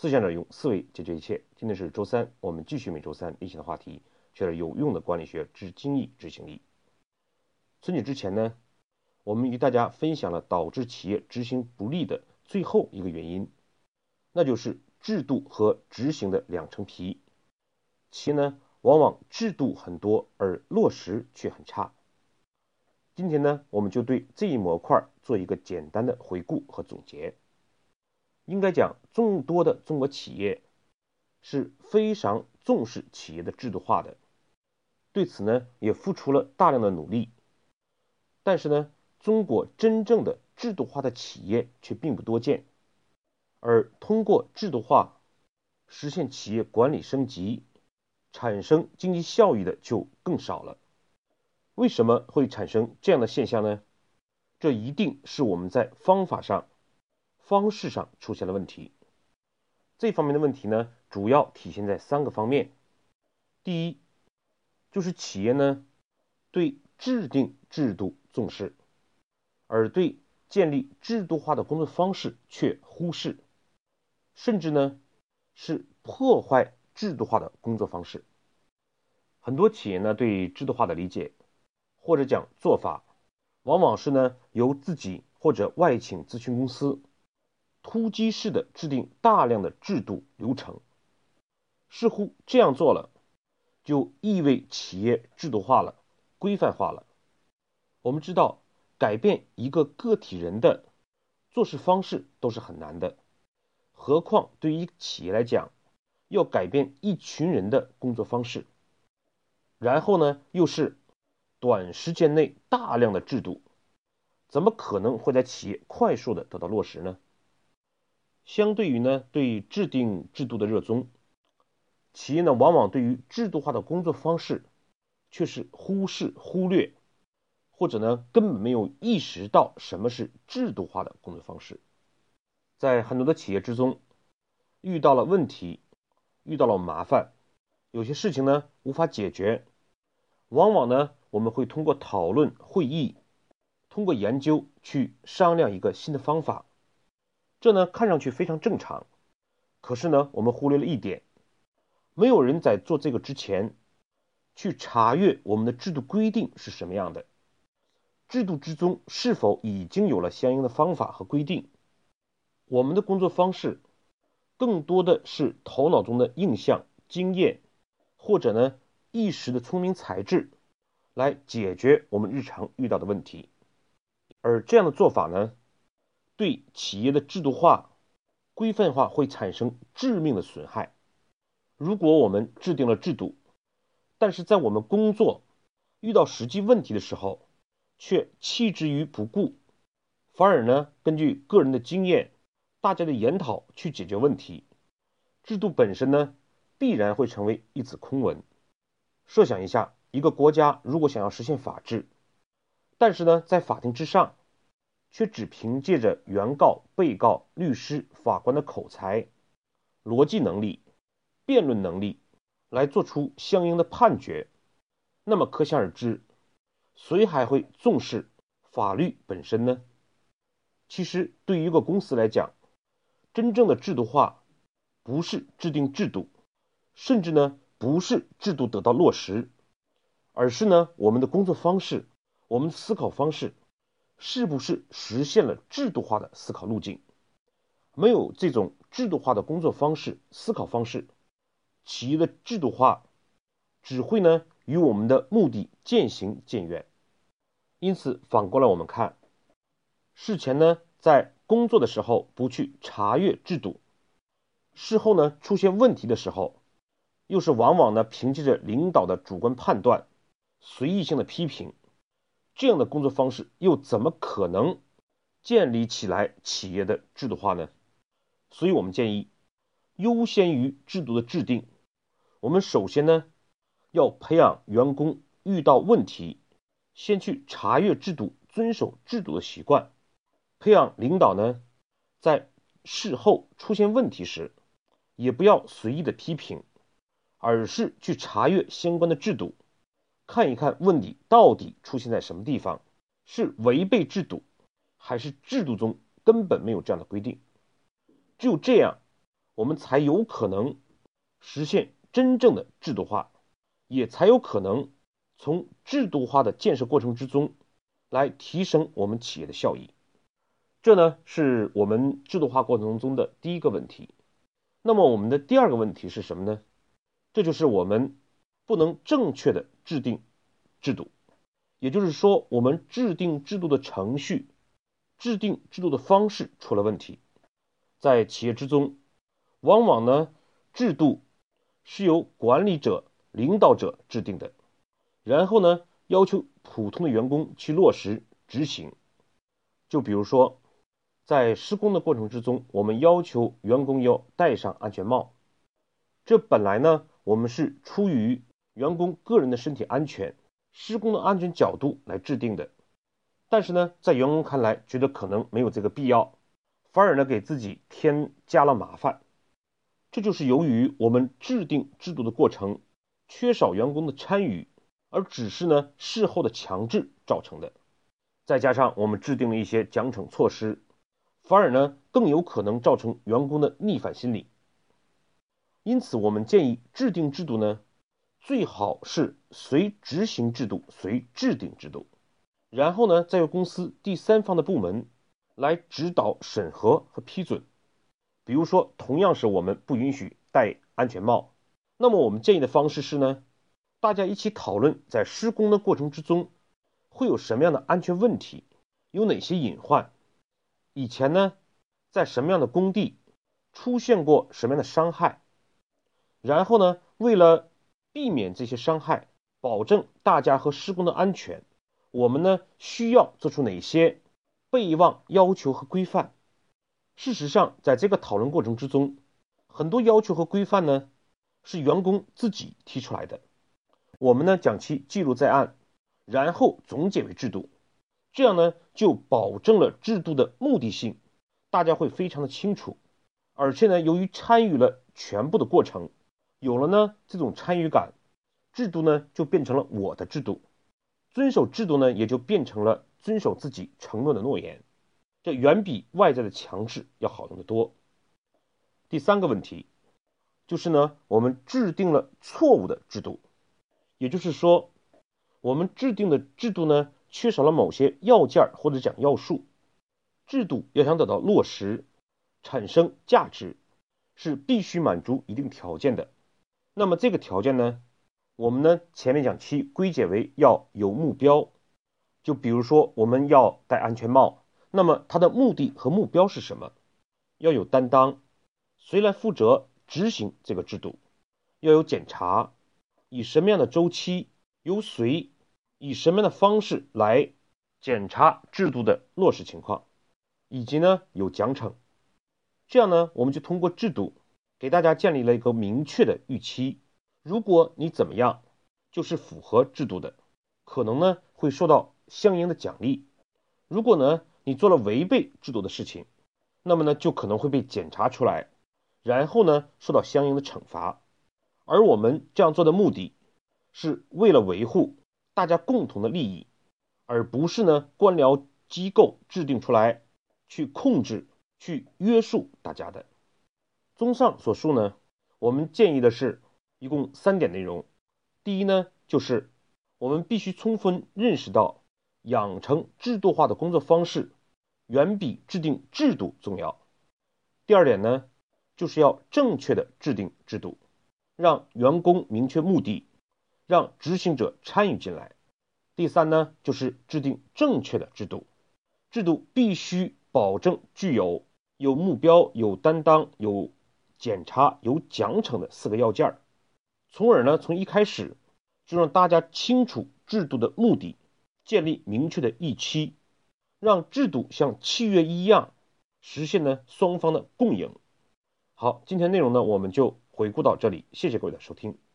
思想者用思维解决一切。今天是周三，我们继续每周三例行的话题，学点有用的管理学之精益执行力。春节之前呢，我们与大家分享了导致企业执行不力的最后一个原因，那就是制度和执行的两层皮。企业呢，往往制度很多，而落实却很差。今天呢，我们就对这一模块做一个简单的回顾和总结。应该讲，众多的中国企业是非常重视企业的制度化的，对此呢也付出了大量的努力。但是呢，中国真正的制度化的企业却并不多见，而通过制度化实现企业管理升级、产生经济效益的就更少了。为什么会产生这样的现象呢？这一定是我们在方法上、方式上出现了问题。这方面的问题呢，主要体现在三个方面。第一，就是企业呢对制定制度重视，而对建立制度化的工作方式却忽视，甚至呢是破坏制度化的工作方式。很多企业呢对制度化的理解。或者讲做法，往往是呢由自己或者外请咨询公司突击式的制定大量的制度流程，似乎这样做了，就意味企业制度化了、规范化了。我们知道，改变一个个体人的做事方式都是很难的，何况对于企业来讲，要改变一群人的工作方式，然后呢又是。短时间内大量的制度，怎么可能会在企业快速的得到落实呢？相对于呢对制定制度的热衷，企业呢往往对于制度化的工作方式却是忽视忽略，或者呢根本没有意识到什么是制度化的工作方式。在很多的企业之中，遇到了问题，遇到了麻烦，有些事情呢无法解决，往往呢。我们会通过讨论会议，通过研究去商量一个新的方法，这呢看上去非常正常。可是呢，我们忽略了一点，没有人在做这个之前去查阅我们的制度规定是什么样的，制度之中是否已经有了相应的方法和规定。我们的工作方式更多的是头脑中的印象、经验，或者呢一时的聪明才智。来解决我们日常遇到的问题，而这样的做法呢，对企业的制度化、规范化会产生致命的损害。如果我们制定了制度，但是在我们工作遇到实际问题的时候，却弃之于不顾，反而呢根据个人的经验、大家的研讨去解决问题，制度本身呢必然会成为一纸空文。设想一下。一个国家如果想要实现法治，但是呢，在法庭之上，却只凭借着原告、被告、律师、法官的口才、逻辑能力、辩论能力来做出相应的判决，那么可想而知，谁还会重视法律本身呢？其实，对于一个公司来讲，真正的制度化，不是制定制度，甚至呢，不是制度得到落实。而是呢，我们的工作方式，我们思考方式，是不是实现了制度化的思考路径？没有这种制度化的工作方式、思考方式，企业的制度化只会呢与我们的目的渐行渐远。因此，反过来我们看，事前呢在工作的时候不去查阅制度，事后呢出现问题的时候，又是往往呢凭借着领导的主观判断。随意性的批评，这样的工作方式又怎么可能建立起来企业的制度化呢？所以我们建议，优先于制度的制定，我们首先呢要培养员工遇到问题先去查阅制度、遵守制度的习惯，培养领导呢在事后出现问题时，也不要随意的批评，而是去查阅相关的制度。看一看问题到底出现在什么地方，是违背制度，还是制度中根本没有这样的规定？只有这样，我们才有可能实现真正的制度化，也才有可能从制度化的建设过程之中来提升我们企业的效益。这呢是我们制度化过程中的第一个问题。那么我们的第二个问题是什么呢？这就是我们不能正确的制定制度，也就是说，我们制定制度的程序、制定制度的方式出了问题。在企业之中，往往呢制度是由管理者、领导者制定的，然后呢要求普通的员工去落实执行。就比如说。在施工的过程之中，我们要求员工要戴上安全帽。这本来呢，我们是出于员工个人的身体安全、施工的安全角度来制定的。但是呢，在员工看来，觉得可能没有这个必要，反而呢给自己添加了麻烦。这就是由于我们制定制度的过程缺少员工的参与，而只是呢事后的强制造成的。再加上我们制定了一些奖惩措施。反而呢，更有可能造成员工的逆反心理。因此，我们建议制定制度呢，最好是随执行制度随制定制度，然后呢，再由公司第三方的部门来指导审核和批准。比如说，同样是我们不允许戴安全帽，那么我们建议的方式是呢，大家一起讨论在施工的过程之中会有什么样的安全问题，有哪些隐患。以前呢，在什么样的工地出现过什么样的伤害？然后呢，为了避免这些伤害，保证大家和施工的安全，我们呢需要做出哪些备忘要求和规范？事实上，在这个讨论过程之中，很多要求和规范呢是员工自己提出来的，我们呢将其记录在案，然后总结为制度。这样呢，就保证了制度的目的性，大家会非常的清楚，而且呢，由于参与了全部的过程，有了呢这种参与感，制度呢就变成了我的制度，遵守制度呢也就变成了遵守自己承诺的诺言，这远比外在的强制要好用的多。第三个问题，就是呢，我们制定了错误的制度，也就是说，我们制定的制度呢。缺少了某些要件或者讲要素，制度要想得到落实、产生价值，是必须满足一定条件的。那么这个条件呢，我们呢前面讲其归结为要有目标。就比如说我们要戴安全帽，那么它的目的和目标是什么？要有担当，谁来负责执行这个制度？要有检查，以什么样的周期？由谁？以什么样的方式来检查制度的落实情况，以及呢有奖惩，这样呢我们就通过制度给大家建立了一个明确的预期。如果你怎么样，就是符合制度的，可能呢会受到相应的奖励；如果呢你做了违背制度的事情，那么呢就可能会被检查出来，然后呢受到相应的惩罚。而我们这样做的目的是为了维护。大家共同的利益，而不是呢官僚机构制定出来去控制、去约束大家的。综上所述呢，我们建议的是一共三点内容。第一呢，就是我们必须充分认识到，养成制度化的工作方式远比制定制度重要。第二点呢，就是要正确的制定制度，让员工明确目的。让执行者参与进来。第三呢，就是制定正确的制度，制度必须保证具有有目标、有担当、有检查、有奖惩的四个要件儿，从而呢，从一开始就让大家清楚制度的目的，建立明确的预期，让制度像契约一样实现呢双方的共赢。好，今天内容呢，我们就回顾到这里，谢谢各位的收听。